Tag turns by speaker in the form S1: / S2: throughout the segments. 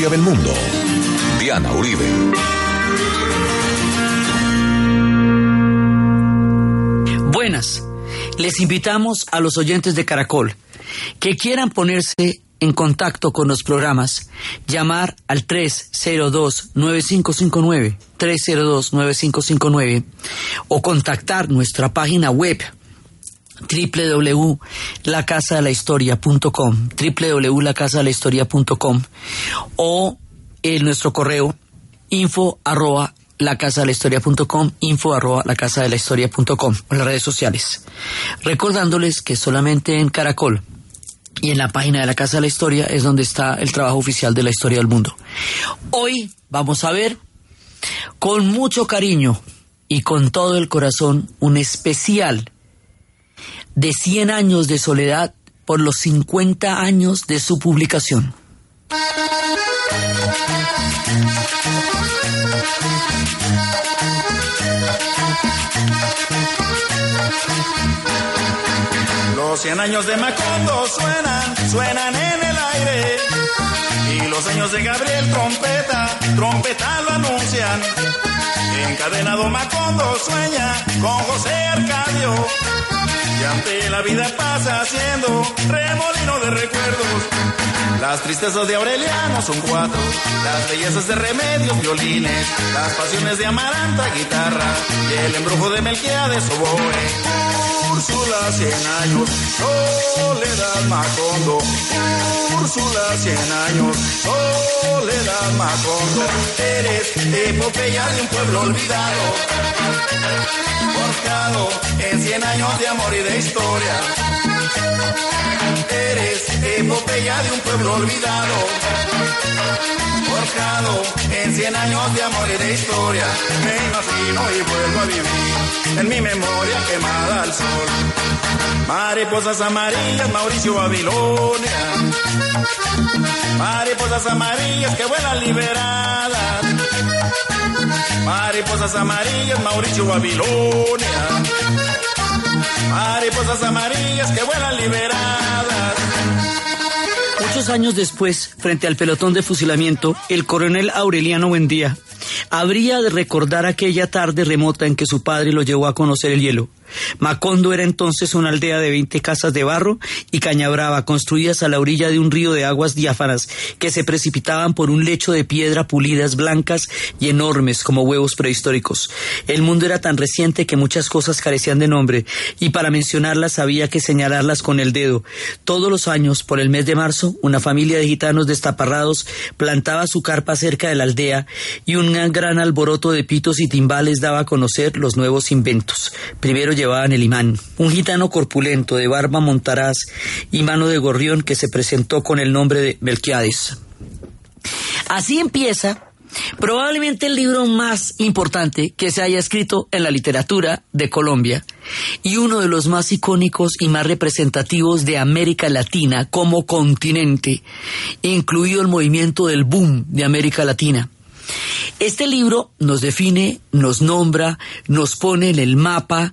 S1: historia del mundo. Diana Uribe.
S2: Buenas. Les invitamos a los oyentes de Caracol que quieran ponerse en contacto con los programas, llamar al 302-9559, 302-9559, o contactar nuestra página web www.lacasadelahistoria.com, www.lacasadelahistoria.com, o en nuestro correo info arroba lacasadelahistoria.com, info arroba lacasadelahistoria.com, o las redes sociales. Recordándoles que solamente en Caracol, y en la página de la Casa de la Historia es donde está el trabajo oficial de la historia del mundo. Hoy vamos a ver con mucho cariño y con todo el corazón un especial de 100 años de soledad por los 50 años de su publicación.
S3: Los cien años de Macondo suenan, suenan en el aire. Y los años de Gabriel Trompeta, trompeta lo anuncian. Encadenado Macondo sueña con José Arcadio. Y ante la vida pasa haciendo remolino de recuerdos. Las tristezas de Aureliano son cuatro, las bellezas de Remedios, violines, las pasiones de Amaranta, guitarra, y el embrujo de Melquiades, oboe. Úrsula, cien años, Soledad Macondo. Úrsula, cien años, Soledad Macondo. Eres epopeya de un pueblo olvidado, forjado en cien años de amor y de historia. Eres epopeya de un pueblo olvidado, forjado en cien años de amor y de historia. Me imagino y vuelvo a vivir en mi memoria quemada al sol. Mariposas amarillas, Mauricio Babilonia. Mariposas amarillas que vuelan liberadas. Mariposas amarillas, Mauricio Babilonia. Mariposas amarillas que vuelan liberadas.
S2: Muchos años después, frente al pelotón de fusilamiento, el coronel Aureliano Buendía habría de recordar aquella tarde remota en que su padre lo llevó a conocer el hielo. Macondo era entonces una aldea de 20 casas de barro y cañabrava construidas a la orilla de un río de aguas diáfanas que se precipitaban por un lecho de piedra pulidas blancas y enormes como huevos prehistóricos. El mundo era tan reciente que muchas cosas carecían de nombre y para mencionarlas había que señalarlas con el dedo. Todos los años, por el mes de marzo, una familia de gitanos destaparrados plantaba su carpa cerca de la aldea y un gran alboroto de pitos y timbales daba a conocer los nuevos inventos. Primero llevaban el imán, un gitano corpulento de barba montaraz y mano de gorrión que se presentó con el nombre de Melquiades. Así empieza probablemente el libro más importante que se haya escrito en la literatura de Colombia y uno de los más icónicos y más representativos de América Latina como continente, incluido el movimiento del boom de América Latina. Este libro nos define, nos nombra, nos pone en el mapa,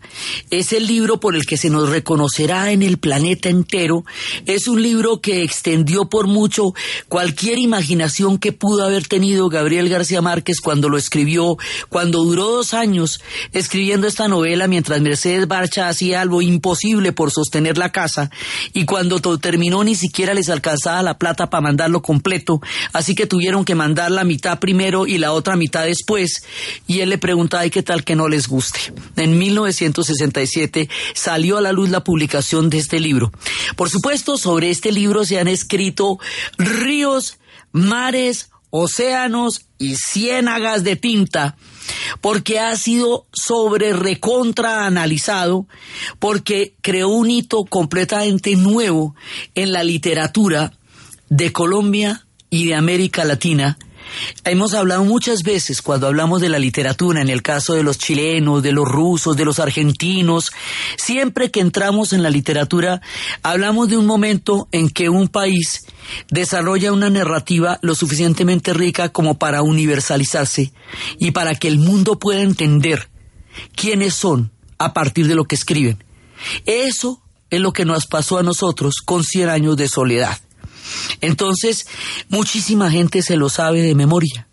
S2: es el libro por el que se nos reconocerá en el planeta entero, es un libro que extendió por mucho cualquier imaginación que pudo haber tenido Gabriel García Márquez cuando lo escribió, cuando duró dos años escribiendo esta novela mientras Mercedes Barcha hacía algo imposible por sostener la casa y cuando todo terminó ni siquiera les alcanzaba la plata para mandarlo completo, así que tuvieron que mandar la mitad primero y la otra mitad después, y él le pregunta, ¿y qué tal que no les guste? En 1967 salió a la luz la publicación de este libro. Por supuesto, sobre este libro se han escrito ríos, mares, océanos y ciénagas de tinta, porque ha sido sobre recontra analizado, porque creó un hito completamente nuevo en la literatura de Colombia y de América Latina, Hemos hablado muchas veces cuando hablamos de la literatura, en el caso de los chilenos, de los rusos, de los argentinos, siempre que entramos en la literatura, hablamos de un momento en que un país desarrolla una narrativa lo suficientemente rica como para universalizarse y para que el mundo pueda entender quiénes son a partir de lo que escriben. Eso es lo que nos pasó a nosotros con 100 años de soledad. Entonces, muchísima gente se lo sabe de memoria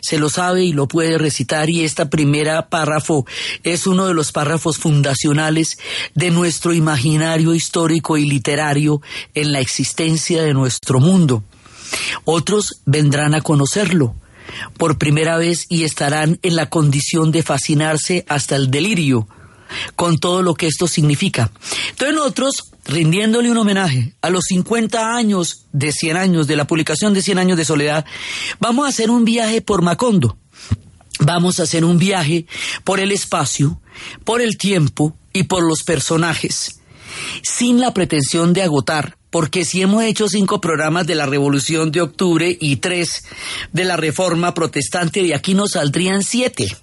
S2: se lo sabe y lo puede recitar y esta primera párrafo es uno de los párrafos fundacionales de nuestro imaginario histórico y literario en la existencia de nuestro mundo. Otros vendrán a conocerlo por primera vez y estarán en la condición de fascinarse hasta el delirio con todo lo que esto significa. Entonces nosotros, rindiéndole un homenaje a los 50 años de 100 años, de la publicación de 100 años de soledad, vamos a hacer un viaje por Macondo. Vamos a hacer un viaje por el espacio, por el tiempo y por los personajes, sin la pretensión de agotar porque si hemos hecho cinco programas de la Revolución de Octubre y tres de la Reforma Protestante, de aquí nos saldrían siete.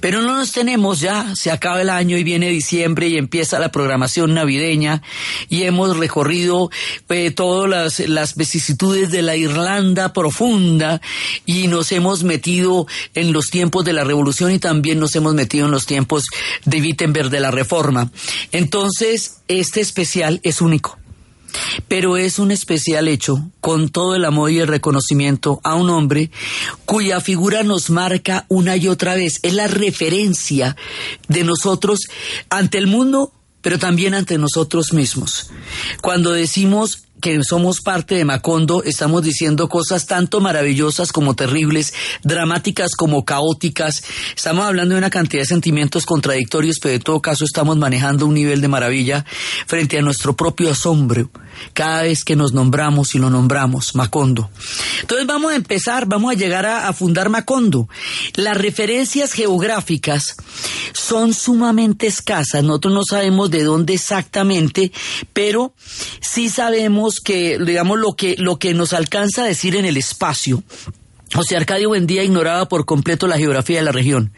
S2: Pero no nos tenemos ya, se acaba el año y viene diciembre y empieza la programación navideña y hemos recorrido eh, todas las, las vicisitudes de la Irlanda profunda y nos hemos metido en los tiempos de la revolución y también nos hemos metido en los tiempos de Wittenberg de la reforma. Entonces, este especial es único pero es un especial hecho con todo el amor y el reconocimiento a un hombre cuya figura nos marca una y otra vez. Es la referencia de nosotros ante el mundo, pero también ante nosotros mismos. Cuando decimos que somos parte de Macondo, estamos diciendo cosas tanto maravillosas como terribles, dramáticas como caóticas. Estamos hablando de una cantidad de sentimientos contradictorios, pero en todo caso estamos manejando un nivel de maravilla frente a nuestro propio asombro cada vez que nos nombramos y lo nombramos, Macondo. Entonces vamos a empezar, vamos a llegar a, a fundar Macondo. Las referencias geográficas son sumamente escasas, nosotros no sabemos de dónde exactamente, pero sí sabemos que, digamos, lo que, lo que nos alcanza a decir en el espacio, José Arcadio Buendía ignoraba por completo la geografía de la región.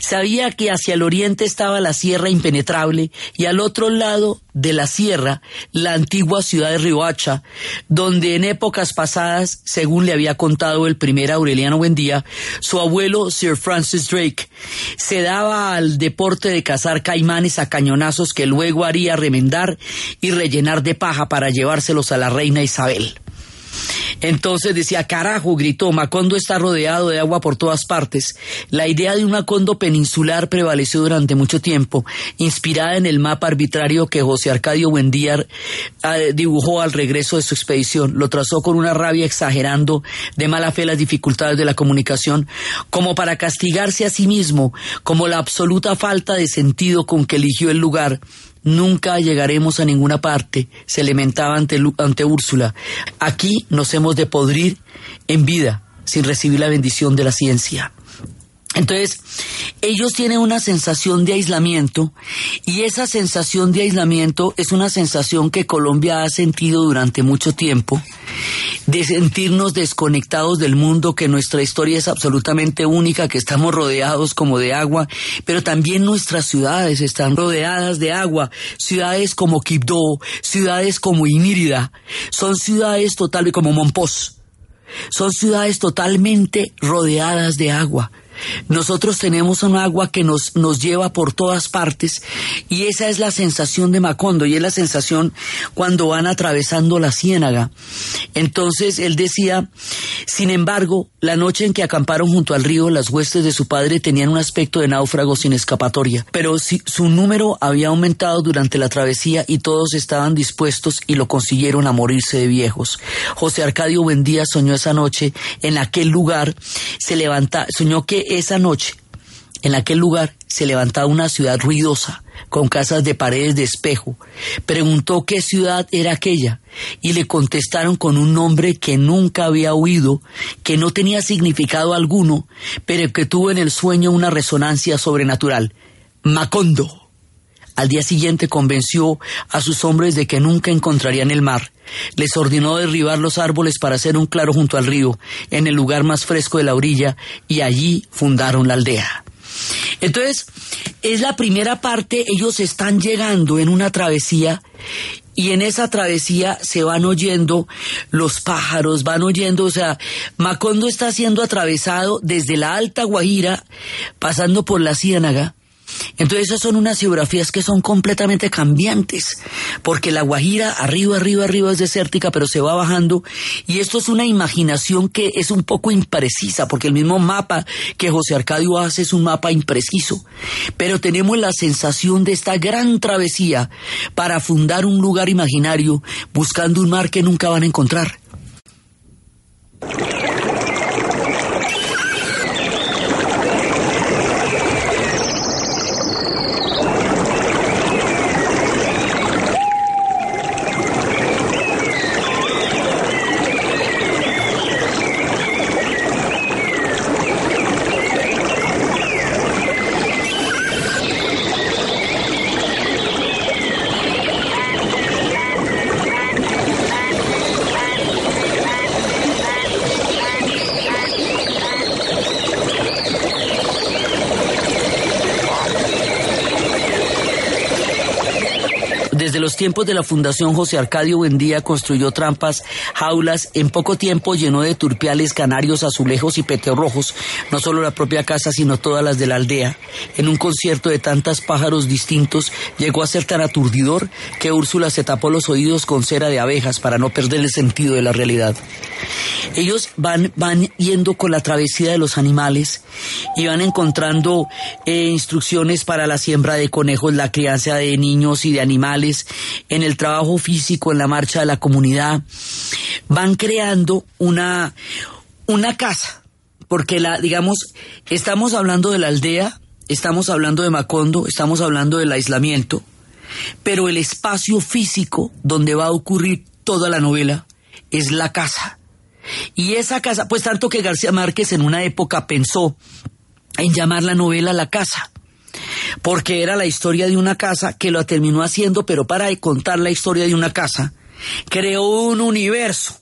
S2: Sabía que hacia el oriente estaba la sierra impenetrable y al otro lado de la sierra la antigua ciudad de Riohacha, donde en épocas pasadas, según le había contado el primer Aureliano Buendía, su abuelo Sir Francis Drake se daba al deporte de cazar caimanes a cañonazos que luego haría remendar y rellenar de paja para llevárselos a la reina Isabel. Entonces decía, carajo, gritó, Macondo está rodeado de agua por todas partes. La idea de un Macondo peninsular prevaleció durante mucho tiempo, inspirada en el mapa arbitrario que José Arcadio Buendía eh, dibujó al regreso de su expedición. Lo trazó con una rabia exagerando de mala fe las dificultades de la comunicación, como para castigarse a sí mismo, como la absoluta falta de sentido con que eligió el lugar Nunca llegaremos a ninguna parte, se lamentaba ante, ante Úrsula. Aquí nos hemos de podrir en vida sin recibir la bendición de la ciencia. Entonces, ellos tienen una sensación de aislamiento y esa sensación de aislamiento es una sensación que Colombia ha sentido durante mucho tiempo, de sentirnos desconectados del mundo, que nuestra historia es absolutamente única, que estamos rodeados como de agua, pero también nuestras ciudades están rodeadas de agua, ciudades como Quibdó, ciudades como Inírida, son ciudades totales como Monpós, son ciudades totalmente rodeadas de agua. Nosotros tenemos un agua que nos, nos lleva por todas partes y esa es la sensación de Macondo y es la sensación cuando van atravesando la ciénaga. Entonces él decía, sin embargo, la noche en que acamparon junto al río, las huestes de su padre tenían un aspecto de náufrago sin escapatoria, pero si, su número había aumentado durante la travesía y todos estaban dispuestos y lo consiguieron a morirse de viejos. José Arcadio Buendía soñó esa noche en aquel lugar, se levanta, soñó que esa noche, en aquel lugar, se levantaba una ciudad ruidosa, con casas de paredes de espejo. Preguntó qué ciudad era aquella y le contestaron con un nombre que nunca había oído, que no tenía significado alguno, pero que tuvo en el sueño una resonancia sobrenatural. Macondo. Al día siguiente convenció a sus hombres de que nunca encontrarían el mar. Les ordenó derribar los árboles para hacer un claro junto al río, en el lugar más fresco de la orilla, y allí fundaron la aldea. Entonces, es la primera parte, ellos están llegando en una travesía y en esa travesía se van oyendo los pájaros, van oyendo, o sea, Macondo está siendo atravesado desde la Alta Guajira, pasando por la Ciénaga, Entonces esas son unas geografías que son completamente cambiantes, porque la Guajira arriba, arriba, arriba es desértica, pero se va bajando, y esto es una imaginación que es un poco imprecisa, porque el mismo mapa que José Arcadio hace es un mapa impreciso, pero tenemos la sensación de esta gran travesía para fundar un lugar imaginario buscando un mar que nunca van a encontrar. los tiempos de la Fundación José Arcadio Buendía construyó trampas, jaulas, en poco tiempo llenó de turpiales, canarios, azulejos y peteorrojos, no solo la propia casa, sino todas las de la aldea. En un concierto de tantos pájaros distintos, llegó a ser tan aturdidor que Úrsula se tapó los oídos con cera de abejas para no perder el sentido de la realidad. Ellos van, van yendo con la travesía de los animales y van encontrando eh, instrucciones para la siembra de conejos, la crianza de niños y de animales, en el trabajo físico, en la marcha de la comunidad, van creando una, una casa, porque la, digamos, estamos hablando de la aldea, estamos hablando de Macondo, estamos hablando del aislamiento, pero el espacio físico donde va a ocurrir toda la novela es la casa. Y esa casa, pues tanto que García Márquez en una época pensó en llamar la novela La Casa porque era la historia de una casa que lo terminó haciendo, pero para contar la historia de una casa, creó un universo.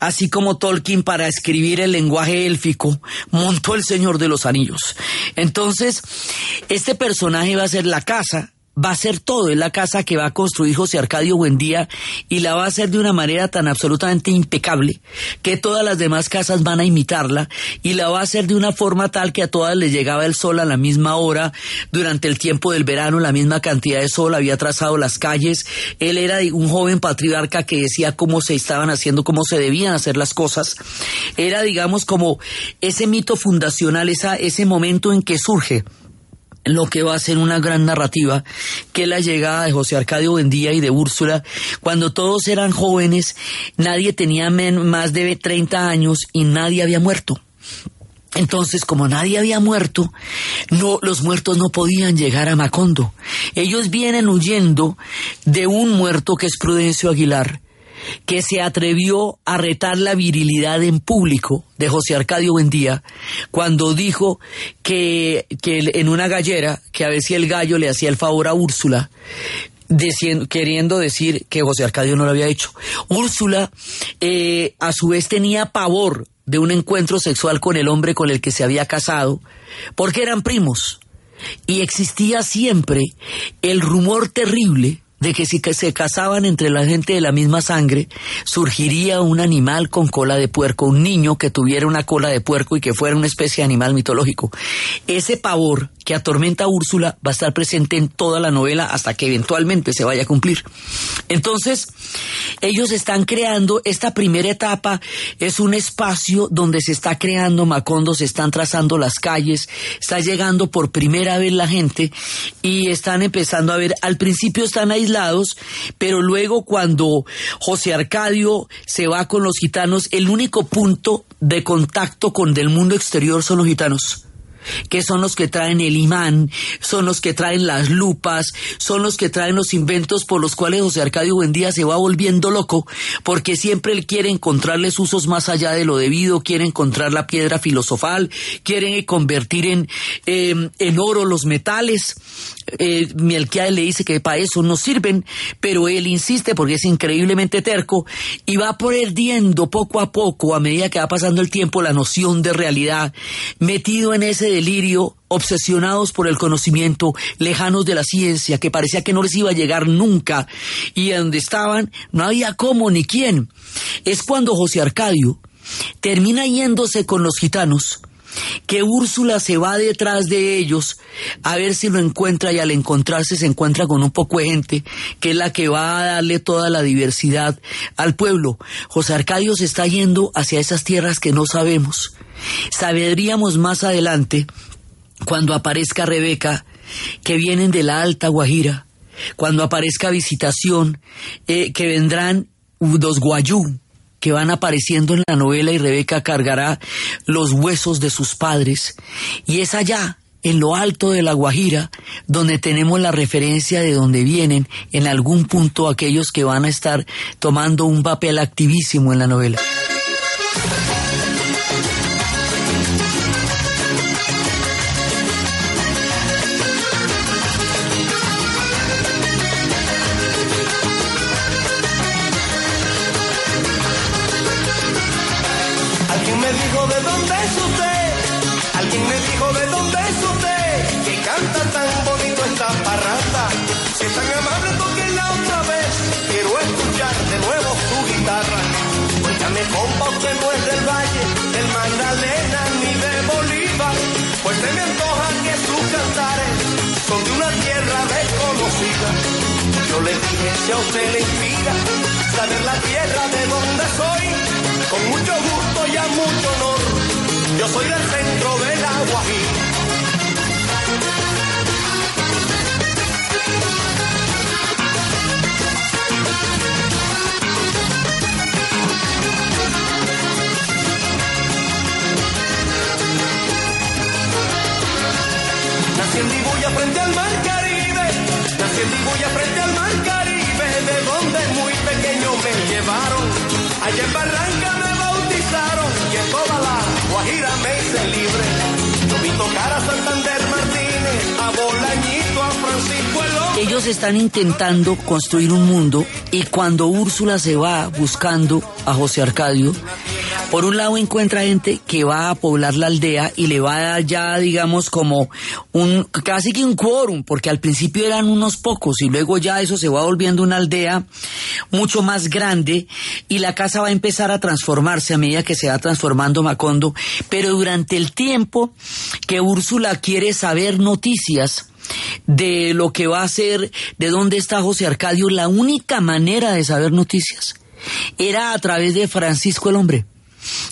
S2: Así como Tolkien para escribir el lenguaje élfico montó el Señor de los Anillos. Entonces, este personaje va a ser la casa va a ser todo, en la casa que va a construir José Arcadio Buendía y la va a hacer de una manera tan absolutamente impecable que todas las demás casas van a imitarla y la va a hacer de una forma tal que a todas les llegaba el sol a la misma hora, durante el tiempo del verano la misma cantidad de sol, había trazado las calles, él era un joven patriarca que decía cómo se estaban haciendo, cómo se debían hacer las cosas, era digamos como ese mito fundacional, esa, ese momento en que surge lo que va a ser una gran narrativa, que es la llegada de José Arcadio Bendía y de Úrsula. Cuando todos eran jóvenes, nadie tenía más de 30 años y nadie había muerto. Entonces, como nadie había muerto, no, los muertos no podían llegar a Macondo. Ellos vienen huyendo de un muerto que es Prudencio Aguilar, que se atrevió a retar la virilidad en público de José Arcadio Buendía cuando dijo que, en una gallera, que a si el gallo le hacía el favor a Úrsula, queriendo decir que José Arcadio no lo había hecho. Úrsula, eh, a su vez, tenía pavor de un encuentro sexual con el hombre con el que se había casado, porque eran primos. Y existía siempre el rumor terrible de que si se casaban entre la gente de la misma sangre, surgiría un animal con cola de puerco, un niño que tuviera una cola de puerco y que fuera una especie de animal mitológico. Ese pavor que atormenta a Úrsula va a estar presente en toda la novela hasta que eventualmente se vaya a cumplir. Entonces, ellos están creando esta primera etapa, es un espacio donde se está creando Macondo, se están trazando las calles, está llegando por primera vez la gente y están empezando a ver, al principio están aislados, pero luego cuando José Arcadio se va con los gitanos, el único punto de contacto con del mundo exterior son los gitanos que son los que traen el imán, son los que traen las lupas, son los que traen los inventos por los cuales José Arcadio Buendía se va volviendo loco, porque siempre él quiere encontrarles usos más allá de lo debido, quiere encontrar la piedra filosofal, quiere convertir en, em, en oro los metales. Eh, le dice que para eso no sirven, pero él insiste porque es increíblemente terco y va perdiendo poco a poco, a medida que va pasando el tiempo, la noción de realidad, metido en ese delirio, obsesionados por el conocimiento, lejanos de la ciencia, que parecía que no les iba a llegar nunca, y donde estaban no había cómo ni quién. Es cuando José Arcadio termina yéndose con los gitanos que Úrsula se va detrás de ellos a ver si lo encuentra y al encontrarse se encuentra con un poco de gente que es la que va a darle toda la diversidad al pueblo. José Arcadio se está yendo hacia esas tierras que no sabemos. Sabríamos más adelante, cuando aparezca Rebeca, que vienen de la Alta Guajira, cuando aparezca Visitación, eh, que vendrán los Guayú, van apareciendo en la novela y Rebeca cargará los huesos de sus padres. Y es allá, en lo alto de la Guajira, donde tenemos la referencia de donde vienen en algún punto aquellos que van a estar tomando un papel activísimo en la novela. dónde es usted? Alguien
S4: me dijo de dónde es usted que canta tan bonito esta parranda. Si es tan amable, la otra vez. Quiero escuchar de nuevo su guitarra. Cuéntame, compa, usted no es del Valle, del Magdalena ni de Bolívar. Pues se me antoja que sus cantares son de una tierra desconocida. Yo le dije, si a usted le inspira saber la tierra de donde soy, con mucho gusto y a mucho honor, yo soy del centro del agua Nací en Dibuya frente al mar voy a frente al mar Caribe, de donde muy pequeño me llevaron. Allá en Barranca me bautizaron y en toda la Guajira me hice libre. Yo vi tocar a Santander Martínez, a Bolañito, a Francisco el
S2: Ellos están intentando construir un mundo y cuando Úrsula se va buscando a José Arcadio, por un lado encuentra gente que va a poblar la aldea y le va a dar ya, digamos, como un, casi que un quórum, porque al principio eran unos pocos y luego ya eso se va volviendo una aldea mucho más grande y la casa va a empezar a transformarse a medida que se va transformando Macondo, pero durante el tiempo que Úrsula quiere saber noticias, de lo que va a ser, de dónde está José Arcadio, la única manera de saber noticias era a través de Francisco el Hombre.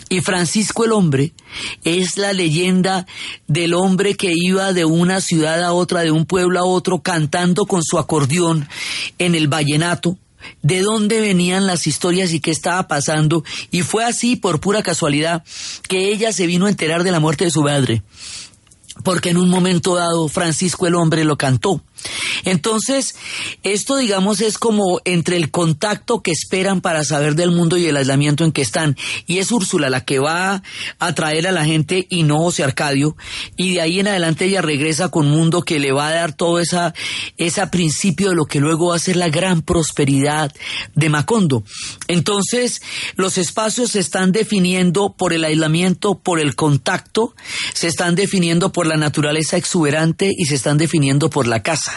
S2: Y Francisco el Hombre es la leyenda del hombre que iba de una ciudad a otra, de un pueblo a otro, cantando con su acordeón en el vallenato, de dónde venían las historias y qué estaba pasando, y fue así por pura casualidad que ella se vino a enterar de la muerte de su madre porque en un momento dado Francisco el hombre lo cantó. Entonces, esto digamos es como entre el contacto que esperan para saber del mundo y el aislamiento en que están. Y es Úrsula la que va a traer a la gente y no José Arcadio. Y de ahí en adelante ella regresa con un mundo que le va a dar todo esa, ese principio de lo que luego va a ser la gran prosperidad de Macondo. Entonces, los espacios se están definiendo por el aislamiento, por el contacto, se están definiendo por la naturaleza exuberante y se están definiendo por la casa.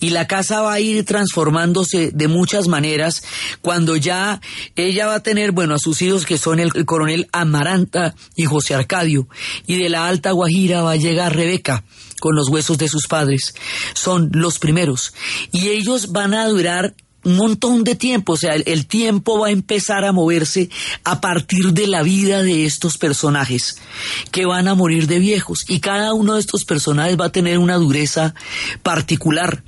S2: Y la casa va a ir transformándose de muchas maneras cuando ya ella va a tener, bueno, a sus hijos que son el, coronel Amaranta y José Arcadio. Y de la Alta Guajira va a llegar Rebeca con los huesos de sus padres. Son los primeros. Y ellos van a durar un montón de tiempo, o sea, el, tiempo va a empezar a moverse a partir de la vida de estos personajes que van a morir de viejos y cada uno de estos personajes va a tener una dureza particular.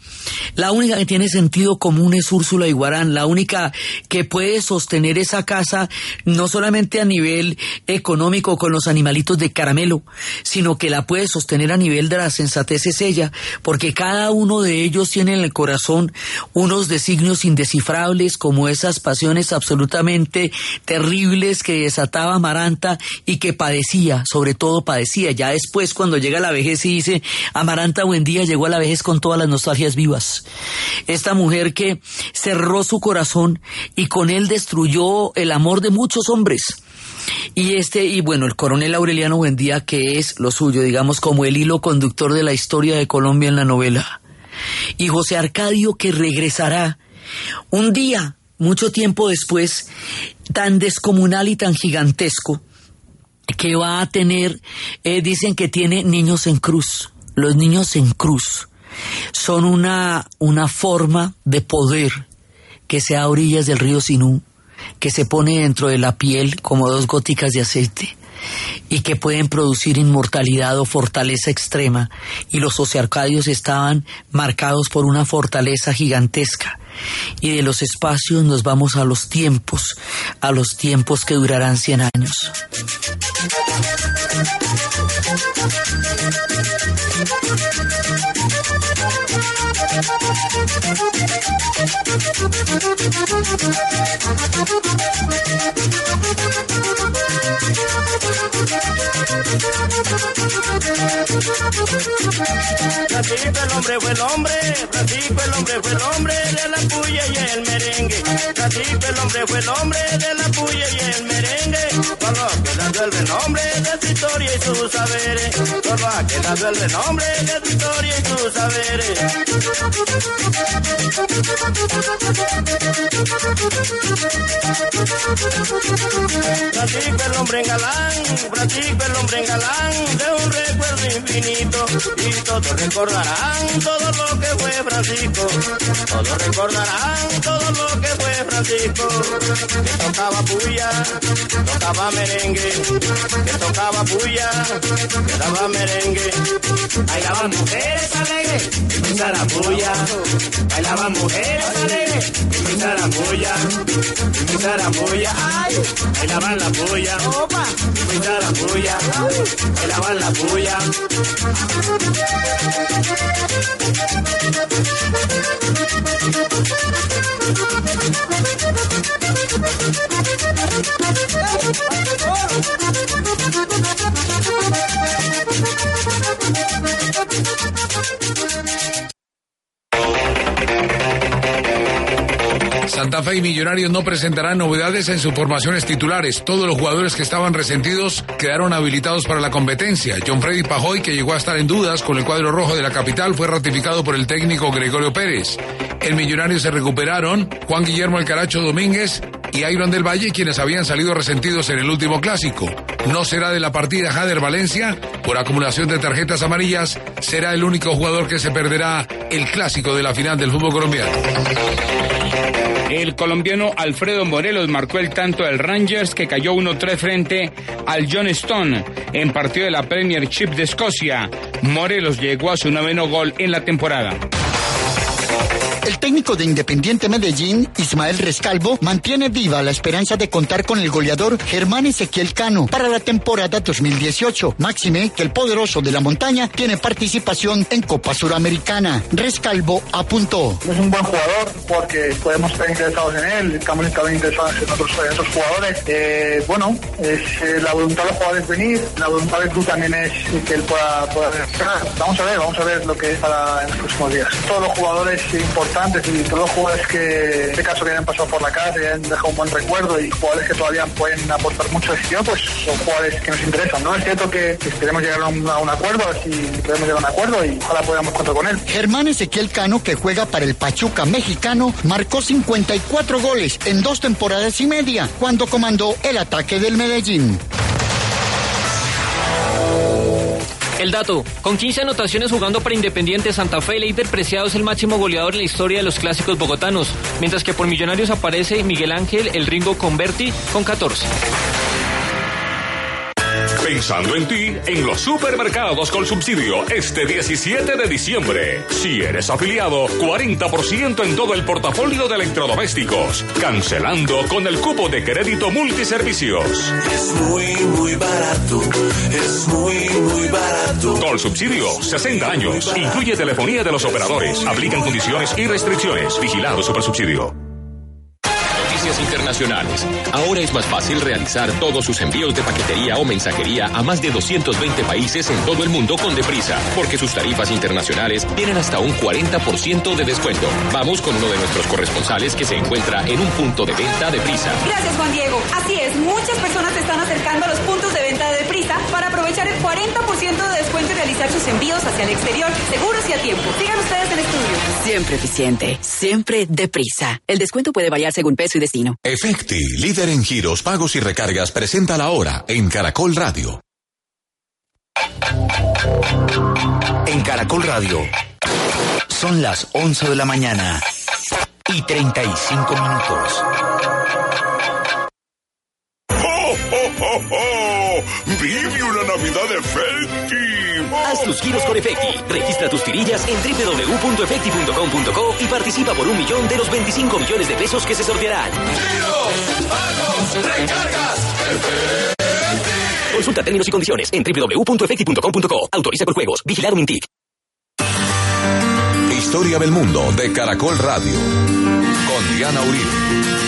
S2: La única que tiene sentido común es Úrsula Iguarán, la única que puede sostener esa casa no solamente a nivel económico con los animalitos de caramelo, sino que la puede sostener a nivel de la sensatez es ella, porque cada uno de ellos tiene en el corazón unos designios indescifrables como esas pasiones absolutamente terribles que desataba Amaranta y que padecía, sobre todo padecía. Ya después cuando llega la vejez y dice, Amaranta buen día llegó a la vejez con todas las nostalgias vivas. Esta mujer que cerró su corazón y con él destruyó el amor de muchos hombres. Y este, y bueno, el coronel Aureliano Buendía, que es lo suyo, digamos, como el hilo conductor de la historia de Colombia en la novela. Y José Arcadio, que regresará un día, mucho tiempo después, tan descomunal y tan gigantesco, que va a tener, eh, dicen que tiene niños en cruz. Los niños en cruz son una, una forma de poder que sea a orillas del río Sinú, que se pone dentro de la piel como dos góticas de aceite y que pueden producir inmortalidad o fortaleza extrema, y los ocearcadios estaban marcados por una fortaleza gigantesca. Y de los espacios nos vamos a los tiempos, a los tiempos que durarán cien años. Thank you.
S4: Francisco el hombre fue el hombre, Francisco el hombre fue el hombre de la puya y el merengue. Francisco el hombre fue el hombre de la puya y el merengue. Solo quedando el renombre de su historia y sus saberes. Solo ha quedado el renombre de su historia y sus saberes. Francisco el hombre en galán, Francisco hombre en galán, de un recuerdo infinito. Y todos recordarán todo lo que fue Francisco. Todos recordarán todo lo que fue Francisco. Que tocaba puya, tocaba merengue. Que tocaba puya, que daba merengue. Bailaban mujeres alegres, en zarapuya. Bailaban mujeres alegres, en zarapuya. En zarapuya, ay. Bailaban la puya, opa. En zarapuya, bailaban la puya.
S5: Santa Fe y Millonarios no presentarán novedades en sus formaciones titulares. Todos los jugadores que estaban resentidos quedaron habilitados para la competencia. John Freddy Pajoy, que llegó a estar en dudas con el cuadro rojo de la capital, fue ratificado por el técnico Gregorio Pérez. En Millonarios se recuperaron Juan Guillermo Alcaracho Domínguez y Iron del Valle, quienes habían salido resentidos en el último clásico. No será de la partida Jader Valencia, por acumulación de tarjetas amarillas, será el único jugador que se perderá el clásico de la final del fútbol colombiano.
S6: El colombiano Alfredo Morelos marcó el tanto del Rangers que cayó 1-3 frente al John Stone en partido de la Premiership de Escocia. Morelos llegó a su noveno gol en la temporada.
S7: El técnico de Independiente Medellín, Ismael Rescalvo, mantiene viva la esperanza de contar con el goleador Germán Ezequiel Cano para la temporada 2018. Máxime que el poderoso de la montaña tiene participación en Copa Suramericana. Rescalvo apuntó.
S8: Es un buen jugador, porque podemos estar interesados en él, estamos interesados en otros, en jugadores. Eh, bueno, es, eh, la voluntad de los jugadores venir, la voluntad del club también es que él pueda, pueda. Vamos a ver, vamos a ver lo que es para en los próximos días. Todos los jugadores importantes y todos los jugadores que en este caso que hayan pasado por la casa y han dejado un buen recuerdo y jugadores que todavía pueden aportar mucho decisión, pues son jugadores que nos interesan. ¿no? Es cierto que esperemos llegar a un, a un acuerdo, a ver si podemos llegar a un acuerdo y ojalá podamos contar con él.
S7: Germán Ezequiel Cano, que juega para el Pachuca mexicano, marcó 54 goles en dos temporadas y media cuando comandó el ataque del Medellín.
S9: El dato, con 15 anotaciones jugando para Independiente Santa Fe, Leider Preciado es el máximo goleador en la historia de los clásicos bogotanos, mientras que por Millonarios aparece Miguel Ángel El Ringo Converti con 14.
S1: Pensando en ti, en los supermercados con subsidio este 17 de diciembre. Si eres afiliado, 40% en todo el portafolio de electrodomésticos. Cancelando con el cupo de crédito multiservicios.
S10: Es muy, muy barato. Es muy, muy barato.
S1: Con subsidio, 60 años. Incluye telefonía de los operadores. Aplican condiciones y restricciones. Vigilado Supersubsidio.
S11: Internacionales. Ahora es más fácil realizar todos sus envíos de paquetería o mensajería a más de 220 países en todo el mundo con Deprisa, porque sus tarifas internacionales tienen hasta un 40% de descuento. Vamos con uno de nuestros corresponsales que se encuentra en un punto de venta Deprisa.
S12: Gracias, Juan Diego. Así es, muchas personas se están acercando a los puntos de venta de para aprovechar el 40% de descuento y realizar sus envíos hacia el exterior seguros y a tiempo. Sigan ustedes en estudio.
S13: Siempre eficiente, siempre deprisa. El descuento puede variar según peso y destino.
S1: Efecti, líder en giros, pagos y recargas, presenta la hora en Caracol Radio.
S14: En Caracol Radio. Son las 11 de la mañana y 35 minutos.
S15: ¡Oh, oh, oh, oh! ¡Vive una Navidad efecti!
S11: Haz tus giros con Efecti. Registra tus tirillas en www.efecti.com.co y participa por un millón de los 25 millones de pesos que se sortearán.
S15: ¡Giros! ¡Pagos! ¡Recargas!
S11: Consulta términos y condiciones en www.efecti.com.co. Autoriza por juegos. Vigilar Mintic.
S1: Historia del mundo de Caracol Radio. Con Diana Uribe.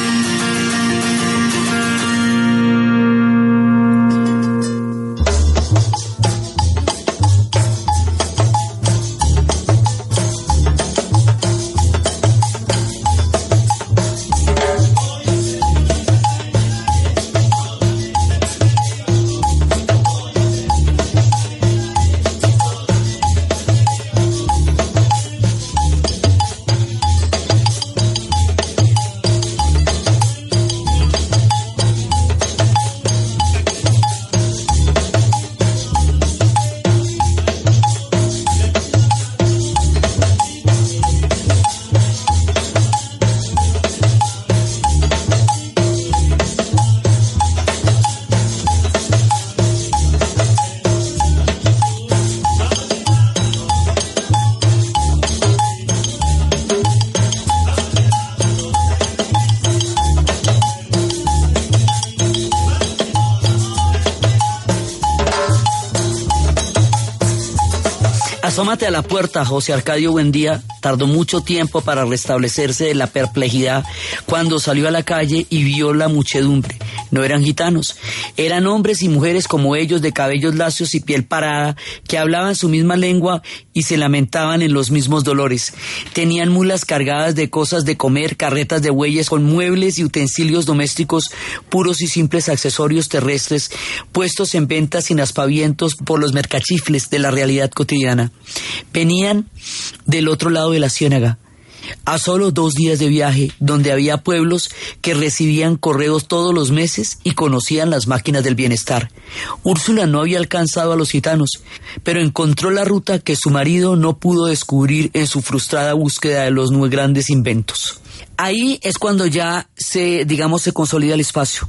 S2: Asómate a la puerta, José Arcadio Buendía tardó mucho tiempo para restablecerse de la perplejidad cuando salió a la calle y vio la muchedumbre. No eran gitanos, eran hombres y mujeres como ellos de cabellos lacios y piel parada, que hablaban su misma lengua y se lamentaban en los mismos dolores. Tenían mulas cargadas de cosas de comer, carretas de bueyes con muebles y utensilios domésticos, puros y simples accesorios terrestres, puestos en venta sin aspavientos por los mercachifles de la realidad cotidiana. Venían del otro lado de la ciénaga, a solo dos días de viaje, donde había pueblos que recibían correos todos los meses y conocían las máquinas del bienestar. Úrsula no había alcanzado a los gitanos, pero encontró la ruta que su marido no pudo descubrir en su frustrada búsqueda de los muy grandes inventos. Ahí es cuando ya se, digamos, se consolida el espacio.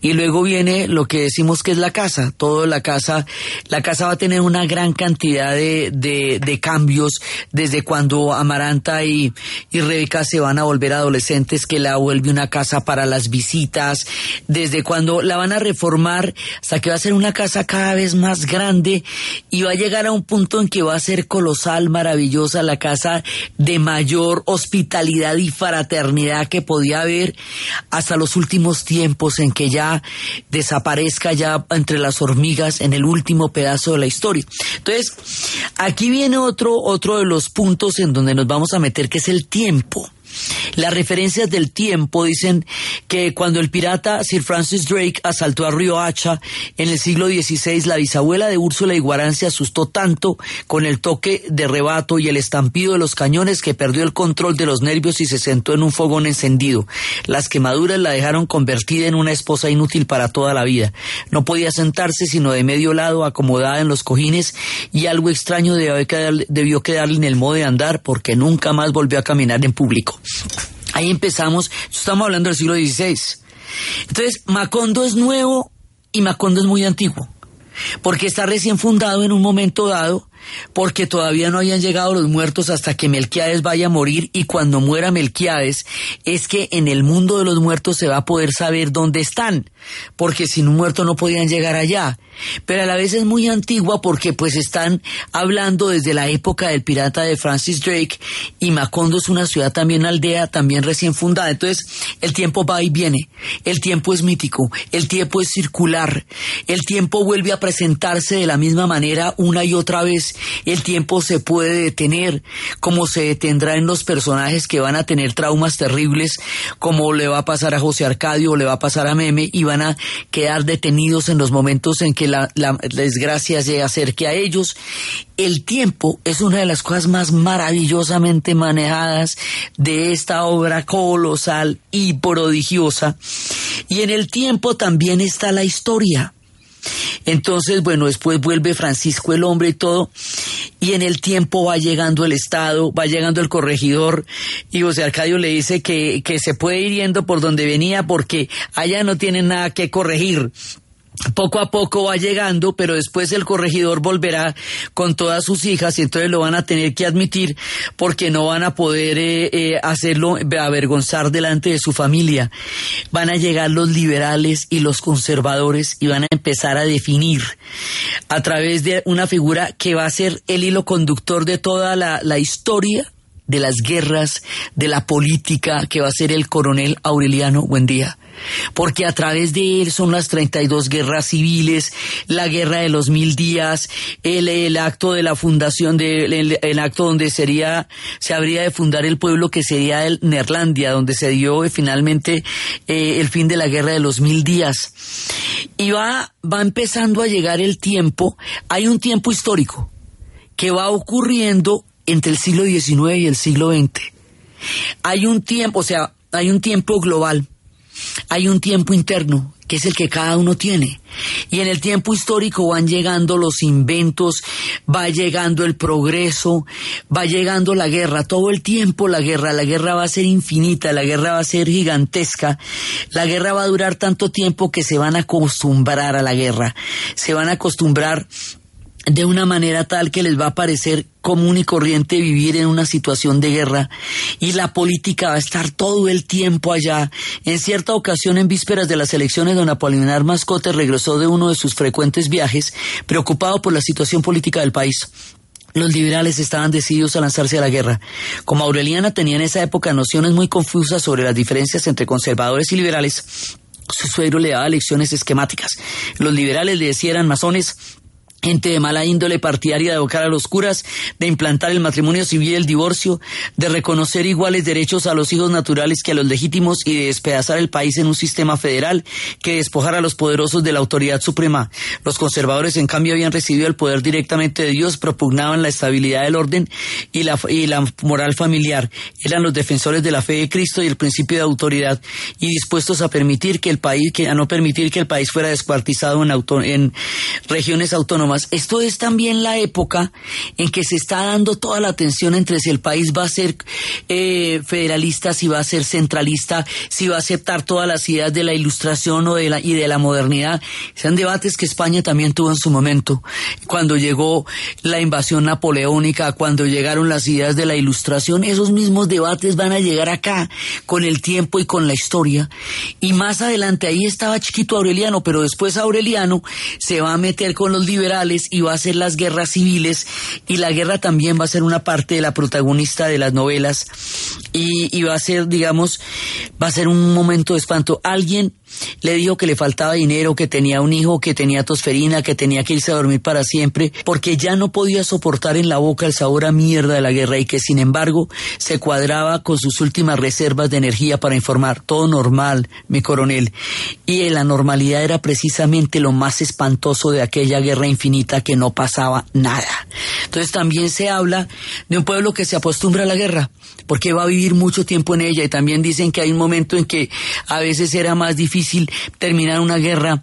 S2: Y luego viene lo que decimos que es la casa. Todo la casa, la casa va a tener una gran cantidad de, de, cambios desde cuando Amaranta y, y Rebeca se van a volver adolescentes, que la vuelve una casa para las visitas, desde cuando la van a reformar hasta que va a ser una casa cada vez más grande y va a llegar a un punto en que va a ser colosal, maravillosa, la casa de mayor hospitalidad y fraternidad que podía haber hasta los últimos tiempos que ya desaparezca ya entre las hormigas en el último pedazo de la historia. Entonces, aquí viene otro, otro de los puntos en donde nos vamos a meter, que es el tiempo. Las referencias del tiempo dicen que cuando el pirata Sir Francis Drake asaltó a Río Hacha en el siglo XVI, la bisabuela de Úrsula Iguarán se asustó tanto con el toque de rebato y el estampido de los cañones que perdió el control de los nervios y se sentó en un fogón encendido. Las quemaduras la dejaron convertida en una esposa inútil para toda la vida. No podía sentarse sino de medio lado, acomodada en los cojines, y algo extraño debió quedarle en el modo de andar porque nunca más volvió a caminar en público. Ahí empezamos, estamos hablando del siglo XVI. Entonces, Macondo es nuevo y Macondo es muy antiguo, porque está recién fundado en un momento dado, porque todavía no habían llegado los muertos hasta que Melquiades vaya a morir y cuando muera Melquiades es que en el mundo de los muertos se va a poder saber dónde están, porque sin un muerto no podían llegar allá. Pero a la vez es muy antigua porque pues están hablando desde la época del pirata de Francis Drake y Macondo es una ciudad también aldea, también recién fundada. Entonces el tiempo va y viene, el tiempo es mítico, el tiempo es circular, el tiempo vuelve a presentarse de la misma manera una y otra vez el tiempo se puede detener, como se detendrá en los personajes que van a tener traumas terribles, como le va a pasar a José Arcadio o le va a pasar a Meme, y van a quedar detenidos en los momentos en que la, la desgracia se acerque a ellos. El tiempo es una de las cosas más maravillosamente manejadas de esta obra colosal y prodigiosa. Y en el tiempo también está la historia. Entonces, bueno, después vuelve Francisco el hombre y todo, y en el tiempo va llegando el Estado, va llegando el corregidor, y José Arcadio le dice que, que se puede ir yendo por donde venía porque allá no tienen nada que corregir poco a poco va llegando, pero después el corregidor volverá con todas sus hijas y entonces lo van a tener que admitir porque no van a poder eh, eh, hacerlo avergonzar delante de su familia. Van a llegar los liberales y los conservadores y van a empezar a definir a través de una figura que va a ser el hilo conductor de toda la, la historia de las guerras, de la política, que va a ser el coronel Aureliano Buendía porque a través de él son las 32 guerras civiles, la guerra de los mil días, el, el acto de la fundación, de, el, acto donde sería, se habría de fundar el pueblo que sería el Neerlandia, donde se dio finalmente eh, el fin de la guerra de los mil días. Y va, va empezando a llegar el tiempo, hay un tiempo histórico que va ocurriendo entre el siglo XIX y el siglo XX. Hay un tiempo, o sea, hay un tiempo global hay un tiempo interno que es el que cada uno tiene. Y en el tiempo histórico van llegando los inventos, va llegando el progreso, va llegando la guerra, todo el tiempo la guerra, la guerra va a ser infinita, la guerra va a ser gigantesca, la guerra va a durar tanto tiempo que se van a acostumbrar a la guerra, se van a acostumbrar de una manera tal que les va a parecer común y corriente vivir en una situación de guerra y la política va a estar todo el tiempo allá. En cierta ocasión, en vísperas de las elecciones, don Apolinar Mascote regresó de uno de sus frecuentes viajes, preocupado por la situación política del país. Los liberales estaban decididos a lanzarse a la guerra. Como Aureliana tenía en esa época nociones muy confusas sobre las diferencias entre conservadores y liberales, su suegro le daba lecciones esquemáticas. Los liberales le decían masones, gente de mala índole partidaria de abocar a los curas, de implantar el matrimonio civil y el divorcio, de reconocer iguales derechos a los hijos naturales que a los legítimos y de despedazar el país en un sistema federal que despojara a los poderosos de la autoridad suprema. Los conservadores, en cambio, habían recibido el poder directamente de Dios, propugnaban la estabilidad del orden y la, y la moral familiar. Eran los defensores de la fe de Cristo y el principio de autoridad y dispuestos a permitir que el país, que, a no permitir que el país fuera descuartizado en, en regiones autónomas esto es también la época en que se está dando toda la tensión entre si el país va a ser eh, federalista, si va a ser centralista, si va a aceptar todas las ideas de la ilustración o de la, y de la modernidad. Son debates que España también tuvo en su momento, cuando llegó la invasión napoleónica, cuando llegaron las ideas de la ilustración, esos mismos debates van a llegar acá con el tiempo y con la historia. Y más adelante, ahí estaba chiquito Aureliano, pero después Aureliano se va a meter con los liberales y va a ser las guerras civiles y la guerra también va a ser una parte de la protagonista de las novelas y, y va a ser, digamos, va a ser un momento de espanto. Alguien le dijo que le faltaba dinero, que tenía un hijo, que tenía tosferina, que tenía que irse a dormir para siempre, porque ya no podía soportar en la boca el sabor a mierda de la guerra y que sin embargo se cuadraba con sus últimas reservas de energía para informar. Todo normal, mi coronel. Y la normalidad era precisamente lo más espantoso de aquella guerra infinita que no pasaba nada. Entonces también se habla de un pueblo que se acostumbra a la guerra, porque va a vivir mucho tiempo en ella y también dicen que hay un momento en que a veces era más difícil terminar una guerra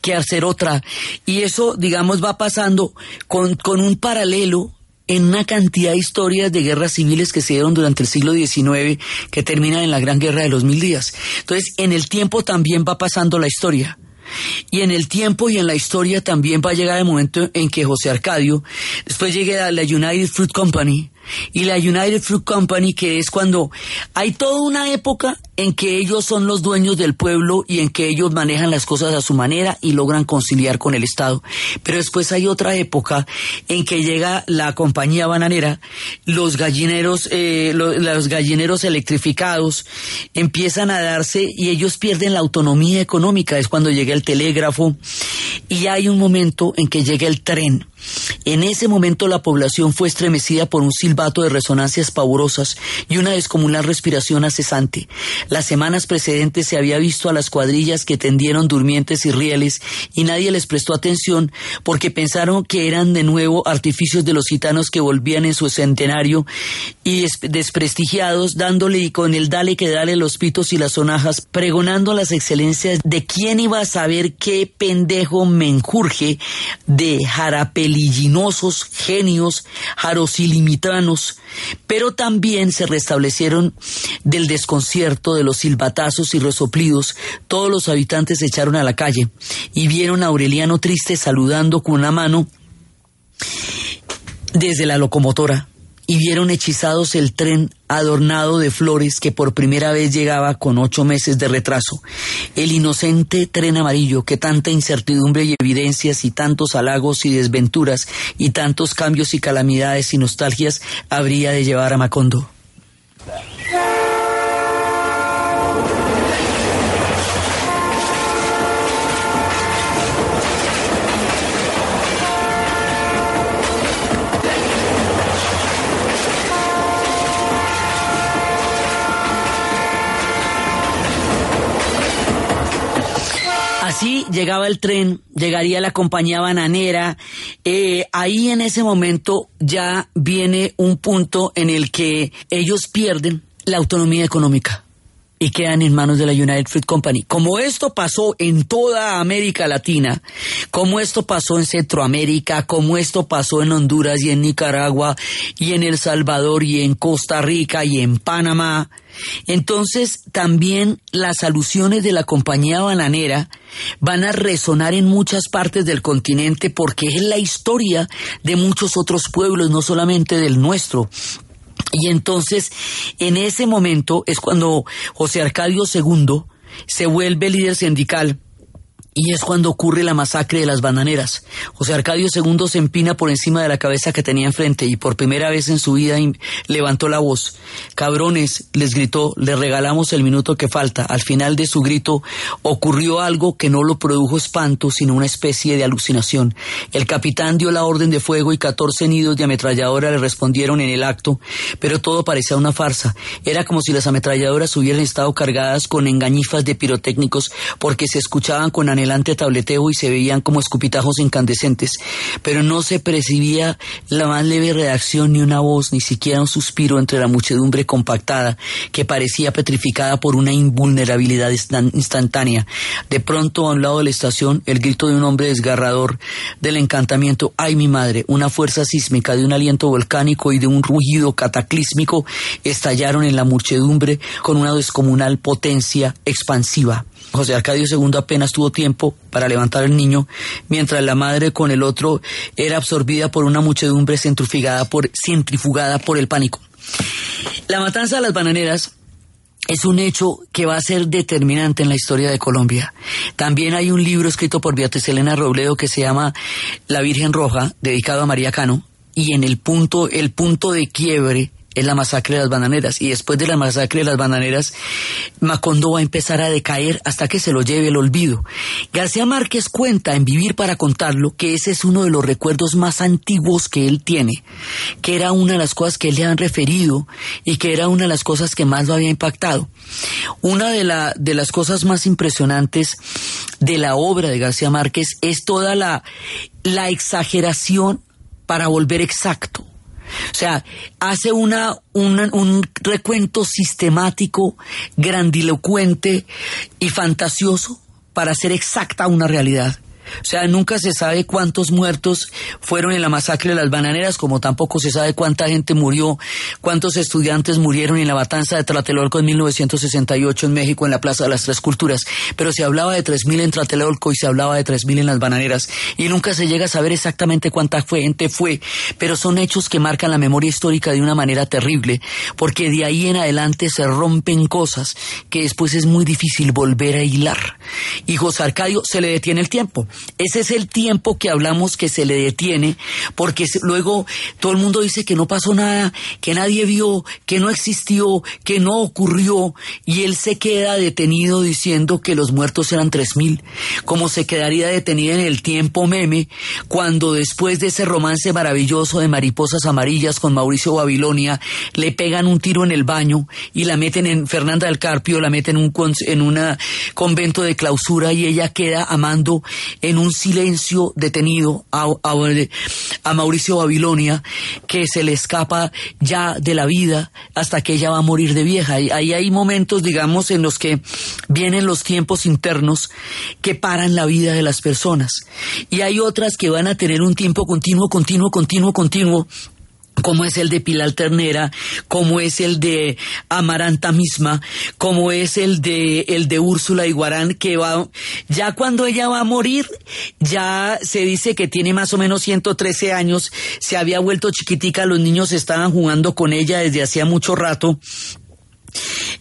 S2: que hacer otra. Y eso, digamos, va pasando con, con un paralelo en una cantidad de historias de guerras civiles que se dieron durante el siglo XIX que terminan en la Gran Guerra de los Mil Días. Entonces, en el tiempo también va pasando la historia. Y en el tiempo y en la historia también va a llegar el momento en que José Arcadio, después llegue a la United Fruit Company, y la United Fruit Company, que es cuando hay toda una época en que ellos son los dueños del pueblo y en que ellos manejan las cosas a su manera y logran conciliar con el Estado. Pero después hay otra época en que llega la compañía bananera, los gallineros, eh, los gallineros electrificados empiezan a darse y ellos pierden la autonomía económica. Es cuando llega el telégrafo y hay un momento en que llega el tren En ese momento la población fue estremecida por un silbato de resonancias pavorosas y una descomunal respiración acesante. Las semanas precedentes se había visto a las cuadrillas que tendieron durmientes y rieles y nadie les prestó atención porque pensaron que eran de nuevo artificios de los gitanos que volvían en su centenario y desprestigiados dándole y con el dale que dale los pitos y las sonajas pregonando las excelencias de quién iba a saber qué pendejo menjurje de jarapelillinosos genios jarosilimitanos, pero también se restablecieron del desconcierto de los silbatazos y resoplidos, todos los habitantes se echaron a la calle y vieron a Aureliano triste saludando con una mano desde la locomotora y vieron hechizados el tren adornado de flores que por primera vez llegaba con ocho meses de retraso. El inocente tren amarillo que tanta incertidumbre y evidencias y tantos halagos y desventuras y tantos cambios y calamidades y nostalgias habría de llevar a Macondo. Así llegaba el tren, llegaría la compañía bananera. Eh, ahí en ese momento ya viene un punto en el que ellos pierden la autonomía económica y quedan en manos de la United Fruit Company. Como esto pasó en toda América Latina, como esto pasó en Centroamérica, como esto pasó en Honduras y en Nicaragua y en El Salvador y en Costa Rica y en Panamá, entonces también las alusiones de la compañía bananera van a resonar en muchas partes del continente porque es la historia de muchos otros pueblos, no solamente del nuestro. Y entonces, en ese momento es cuando José Arcadio II se vuelve líder sindical y es cuando ocurre la masacre de las bananeras. José Arcadio II se empina por encima de la cabeza que tenía enfrente y por primera vez en su vida levantó la voz. Cabrones, les gritó, les regalamos el minuto que falta. Al final de su grito ocurrió algo que no lo produjo espanto, sino una especie de alucinación. El capitán dio la orden de fuego y 14 nidos de ametralladora le respondieron en el acto, pero todo parecía una farsa. Era como si las ametralladoras hubieran estado cargadas con engañifas de pirotécnicos porque se escuchaban con anhelo tableteo y se veían como escupitajos incandescentes, pero no se percibía la más leve reacción ni una voz, ni siquiera un suspiro entre la muchedumbre compactada que parecía petrificada por una invulnerabilidad instantánea. De pronto, a un lado de la estación, el grito de un hombre desgarrador del encantamiento, ¡ay mi madre! Una fuerza sísmica de un aliento volcánico y de un rugido cataclísmico estallaron en la muchedumbre con una descomunal potencia expansiva. José Arcadio II apenas tuvo tiempo para levantar al niño, mientras la madre con el otro era absorbida por una muchedumbre centrifugada por, centrifugada por el pánico. La matanza de las bananeras es un hecho que va a ser determinante en la historia de Colombia. También hay un libro escrito por Beatriz Elena Robledo que se llama La Virgen Roja, dedicado a María Cano, y en el punto, el punto de quiebre es la masacre de las bananeras. Y después de la masacre de las bananeras, Macondo va a empezar a decaer hasta que se lo lleve el olvido. García Márquez cuenta en Vivir para contarlo que ese es uno de los recuerdos más antiguos que él tiene, que era una de las cosas que él le han referido y que era una de las cosas que más lo había impactado. Una de, la, de las cosas más impresionantes de la obra de García Márquez es toda la exageración para volver exacto. O sea, hace una, un recuento sistemático, grandilocuente y fantasioso para hacer exacta una realidad. O sea, nunca se sabe cuántos muertos fueron en la masacre de las bananeras, como tampoco se sabe cuánta gente murió, cuántos estudiantes murieron en la matanza de Tlatelolco en 1968 en México, en la Plaza de las Tres Culturas. Pero se hablaba de 3.000 en Tlatelolco y se hablaba de 3.000 en las bananeras. Y nunca se llega a saber exactamente cuánta gente fue. Pero son hechos que marcan la memoria histórica de una manera terrible, porque de ahí en adelante se rompen cosas que después es muy difícil volver a hilar. Y José Arcadio se le detiene el tiempo. Ese es el tiempo que hablamos que se le detiene, porque luego todo el mundo dice que no pasó nada, que nadie vio, que no existió, que no ocurrió, y él se queda detenido diciendo que los muertos eran tres mil, como se quedaría detenido en el tiempo meme, cuando después de ese romance maravilloso de mariposas amarillas con Mauricio Babilonia, le pegan un tiro en el baño y la meten en Fernanda del Carpio, la meten en un, en una convento de clausura y ella queda amando en un silencio detenido a, a, Mauricio Babilonia que se le escapa ya de la vida hasta que ella va a morir de vieja. Ahí hay momentos, digamos, en los que vienen los tiempos internos que paran la vida de las personas. Y hay otras que van a tener un tiempo continuo, continuo, continuo, continuo como es el de Pilar Ternera, como es el de Amaranta misma, como es el de el de Úrsula Iguarán, que va ya cuando ella va a morir, ya se dice que tiene más o menos 113 años, se había vuelto chiquitica, los niños estaban jugando con ella desde hacía mucho rato.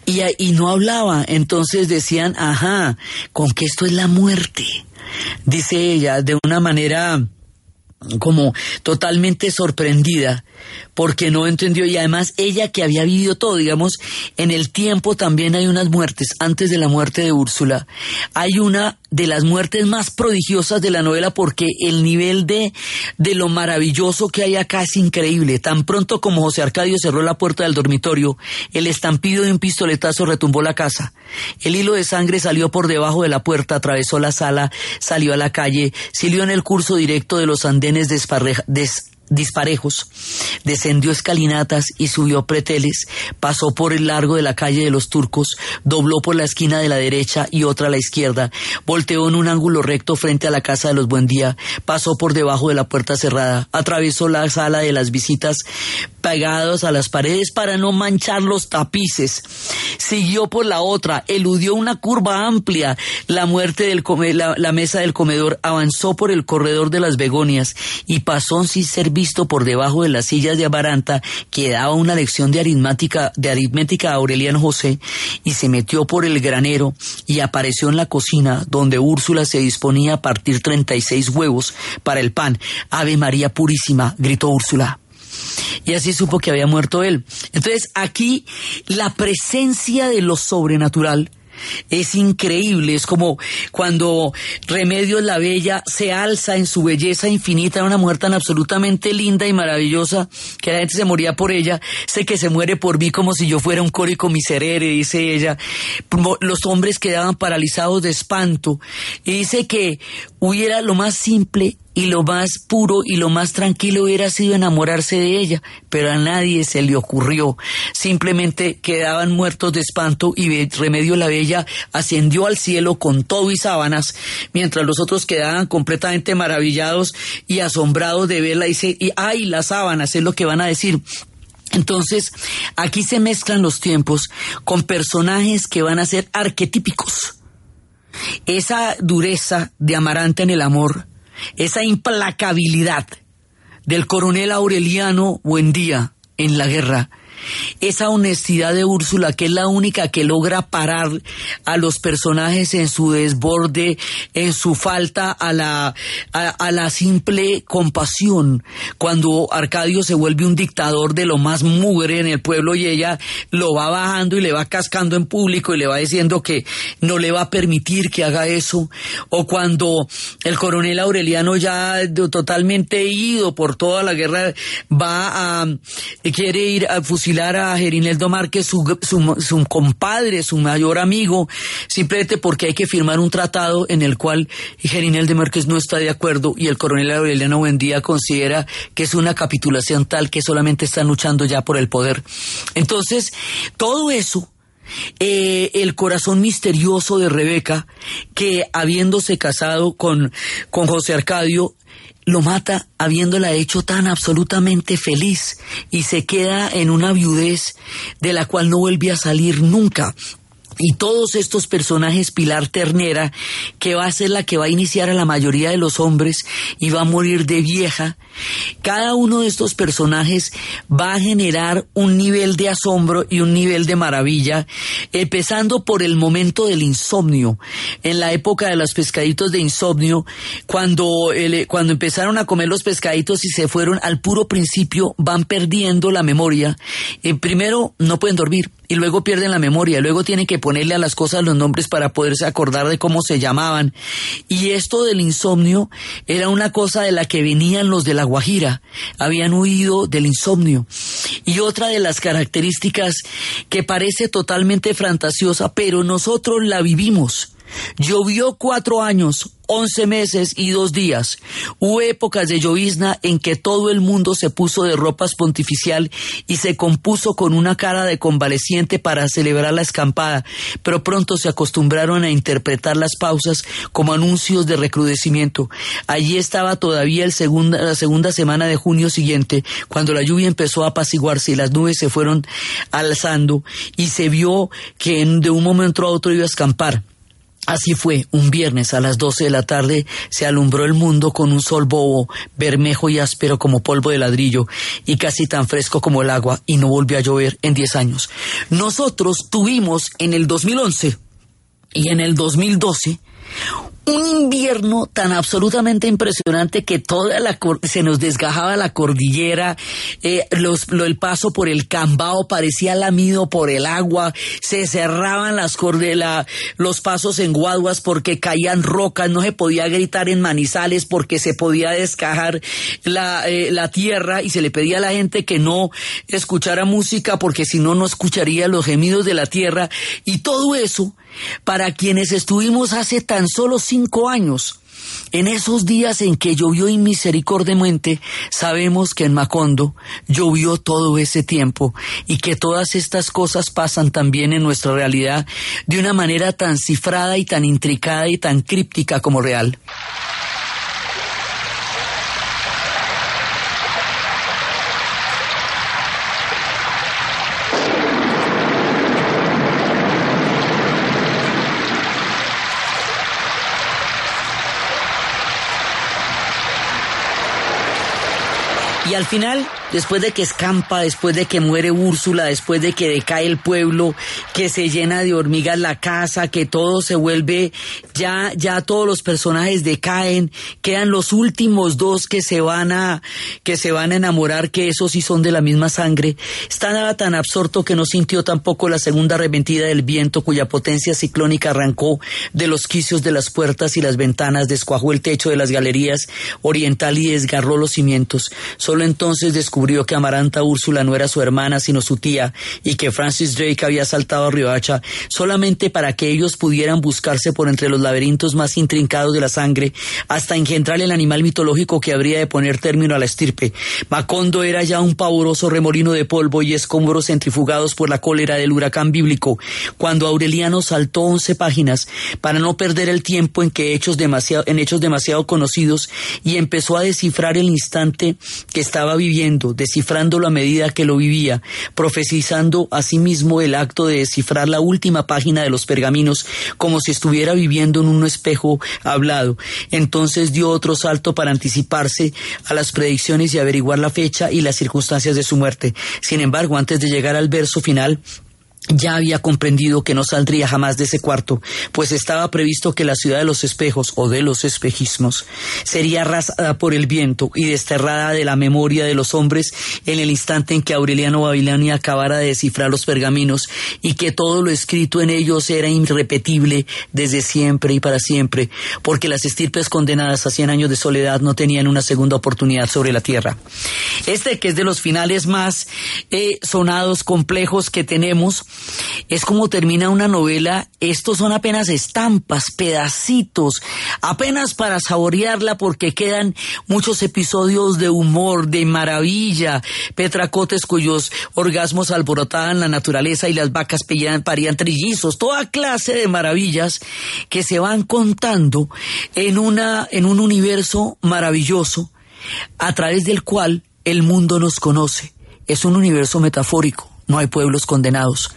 S2: Y, y no hablaba, entonces decían, ajá, con que esto es la muerte, dice ella, de una manera como totalmente sorprendida porque no entendió. Y además ella que había vivido todo, digamos, en el tiempo también hay unas muertes, antes de la muerte de Úrsula, hay una de las muertes más prodigiosas de la novela porque el nivel de, de lo maravilloso que hay acá es increíble. Tan pronto como José Arcadio cerró la puerta del dormitorio, el estampido de un pistoletazo retumbó la casa. El hilo de sangre salió por debajo de la puerta, atravesó la sala, salió a la calle, siguió en el curso directo de los andenes disparejos, descendió escalinatas y subió preteles, pasó por el largo de la calle de los turcos, dobló por la esquina de la derecha y otra a la izquierda, volteó en un ángulo recto frente a la casa de los Buendía, pasó por debajo de la puerta cerrada, atravesó la sala de las visitas pegados a las paredes para no manchar los tapices, siguió por la otra, eludió una curva amplia, la muerte del la, mesa del comedor, avanzó por el corredor de las begonias y pasó sin visto por debajo de las sillas de Amaranta que daba una lección de aritmética, de aritmética a Aureliano José y se metió por el granero y apareció en la cocina donde Úrsula se disponía a partir 36 huevos para el pan. Ave María Purísima, gritó Úrsula y así supo que había muerto él. Entonces aquí la presencia de lo sobrenatural es increíble, es como cuando Remedios la Bella se alza en su belleza infinita, una mujer tan absolutamente linda y maravillosa que la gente se moría por ella, sé que se muere por mí como si yo fuera un córico miserere, dice ella. Los hombres quedaban paralizados de espanto y dice que hubiera lo más simple y lo más puro y lo más tranquilo hubiera sido enamorarse de ella, pero a nadie se le ocurrió. Simplemente quedaban muertos de espanto y Remedio la Bella ascendió al cielo con todo y sábanas, mientras los otros quedaban completamente maravillados y asombrados de verla y, se, y ay, las sábanas es lo que van a decir. Entonces, aquí se mezclan los tiempos con personajes que van a ser arquetípicos. Esa dureza de Amaranta en el amor, esa implacabilidad del coronel Aureliano Buendía en la guerra, esa honestidad de Úrsula, que es la única que logra parar a los personajes en su desborde, en su falta a la, a, la simple compasión, cuando Arcadio se vuelve un dictador de lo más mugre en el pueblo y ella lo va bajando y le va cascando en público y le va diciendo que no le va a permitir que haga eso, o cuando el coronel Aureliano ya totalmente ido por toda la guerra va a, quiere ir a a Gerineldo Márquez, su, su, compadre, su mayor amigo, simplemente porque hay que firmar un tratado en el cual Gerineldo Márquez no está de acuerdo y el coronel Aureliano Buendía considera que es una capitulación tal que solamente están luchando ya por el poder. Entonces, todo eso eh, el corazón misterioso de Rebeca, que habiéndose casado con, con José Arcadio, lo mata habiéndola hecho tan absolutamente feliz y se queda en una viudez de la cual no vuelve a salir nunca y todos estos personajes, Pilar Ternera, que va a ser la que va a iniciar a la mayoría de los hombres y va a morir de vieja, cada uno de estos personajes va a generar un nivel de asombro y un nivel de maravilla, empezando por el momento del insomnio. En la época de los pescaditos de insomnio, cuando, cuando empezaron a comer los pescaditos y se fueron al puro principio, van perdiendo la memoria. Eh, primero, no pueden dormir y luego pierden la memoria, luego tienen que ponerle a las cosas los nombres para poderse acordar de cómo se llamaban. Y esto del insomnio era una cosa de la que venían los de la Guajira, habían huido del insomnio. Y otra de las características que parece totalmente fantasiosa, pero nosotros la vivimos. Llovió cuatro años, once meses y dos días. Hubo épocas de llovizna en que todo el mundo se puso de ropas pontificial y se compuso con una cara de convaleciente para celebrar la escampada, pero pronto se acostumbraron a interpretar las pausas como anuncios de recrudecimiento. Allí estaba todavía el segunda, la segunda semana de junio siguiente, cuando la lluvia empezó a apaciguarse y las nubes se fueron alzando y se vio que de un momento a otro iba a escampar. Así fue, un viernes a las 12 de la tarde se alumbró el mundo con un sol bobo, bermejo y áspero como polvo de ladrillo y casi tan fresco como el agua y no volvió a llover en 10 años. Nosotros tuvimos en el 2011 y en el 2012 un invierno tan absolutamente impresionante que toda la se nos desgajaba la cordillera, eh, los, lo- el paso por el Cambao parecía lamido por el agua, se cerraban las la- los pasos en guaduas porque caían rocas, no se podía gritar en manizales porque se podía descajar la, eh, la tierra y se le pedía a la gente que no escuchara música porque si no no escucharía los gemidos de la tierra y todo eso para quienes estuvimos hace tan solo cinco años. En esos días en que llovió inmisericordiamente, sabemos que en Macondo llovió todo ese tiempo y que todas estas cosas pasan también en nuestra realidad de una manera tan cifrada y tan intricada y tan críptica como real. Al final, después de que escampa, después de que muere Úrsula, después de que decae el pueblo, que se llena de hormigas la casa, que todo se vuelve, ya, ya todos los personajes decaen, quedan los últimos dos que se van a, que se van a enamorar, que esos sí son de la misma sangre. Estaba tan absorto que no sintió tampoco la segunda arremetida del viento cuya potencia ciclónica arrancó de los quicios de las puertas y las ventanas, descuajó el techo de las galerías oriental y desgarró los cimientos. Solo entonces descubrió que Amaranta Úrsula no era su hermana, sino su tía, y que Francis Drake había saltado a Riohacha solamente para que ellos pudieran buscarse por entre los laberintos más intrincados de la sangre, hasta engendrar el animal mitológico que habría de poner término a la estirpe. Macondo era ya un pavoroso remolino de polvo y escombros centrifugados por la cólera del huracán bíblico, cuando Aureliano saltó once páginas para no perder el tiempo en que hechos demasiado, en hechos demasiado conocidos y empezó a descifrar el instante que estaba viviendo, descifrándolo a medida que lo vivía, profetizando asimismo el acto de descifrar la última página de los pergaminos como si estuviera viviendo en un espejo hablado. Entonces dio otro salto para anticiparse a las predicciones y averiguar la fecha y las circunstancias de su muerte. Sin embargo, antes de llegar al verso final, ya había comprendido que no saldría jamás de ese cuarto, pues estaba previsto que la ciudad de los espejos o de los espejismos sería arrasada por el viento y desterrada de la memoria de los hombres en el instante en que Aureliano Babilonia acabara de descifrar los pergaminos y que todo lo escrito en ellos era irrepetible desde siempre y para siempre, porque las estirpes condenadas a cien años de soledad no tenían una segunda oportunidad sobre la tierra. Este que es de los finales más eh, sonados, complejos que tenemos, es como termina una novela. Estos son apenas estampas, pedacitos, apenas para saborearla porque quedan muchos episodios de humor, de maravilla, petracotes cuyos orgasmos alborotaban la naturaleza y las vacas parían, parían trillizos, toda clase de maravillas que se van contando en, una, en un universo maravilloso a través del cual el mundo nos conoce. Es un universo metafórico, no hay pueblos condenados.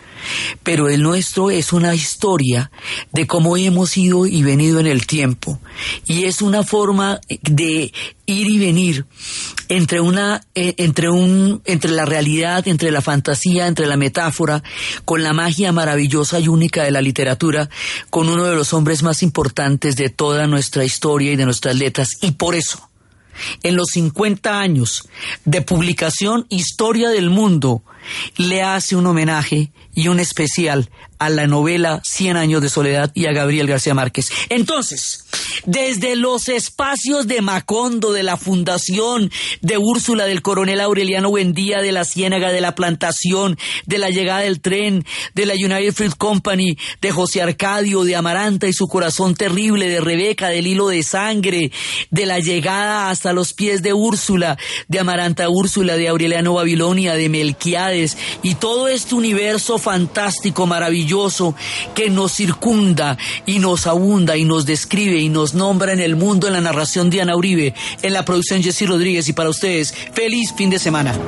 S2: Pero el nuestro es una historia de cómo hemos ido y venido en el tiempo. Y es una forma de ir y venir entre una eh, entre un entre la realidad, entre la fantasía, entre la metáfora, con la magia maravillosa y única de la literatura, con uno de los hombres más importantes de toda nuestra historia y de nuestras letras y por eso en los 50 años de publicación Historia del Mundo, le hace un homenaje y un especial a la novela Cien años de soledad y a Gabriel García Márquez. Entonces, desde los espacios de Macondo, de la Fundación, de Úrsula, del Coronel Aureliano Buendía, de la Ciénaga, de la Plantación, de la llegada del tren, de la United Fruit Company, de José Arcadio, de Amaranta y su corazón terrible, de Rebeca, del hilo de sangre, de la llegada hasta los pies de Úrsula, de Amaranta Úrsula, de Aureliano Babilonia, de Melquiades, y todo este universo fantástico, maravilloso, que nos circunda y nos abunda y nos describe y nos nombra en el mundo en la narración de Ana Uribe, en la producción Jessy Rodríguez y para ustedes, feliz fin de semana.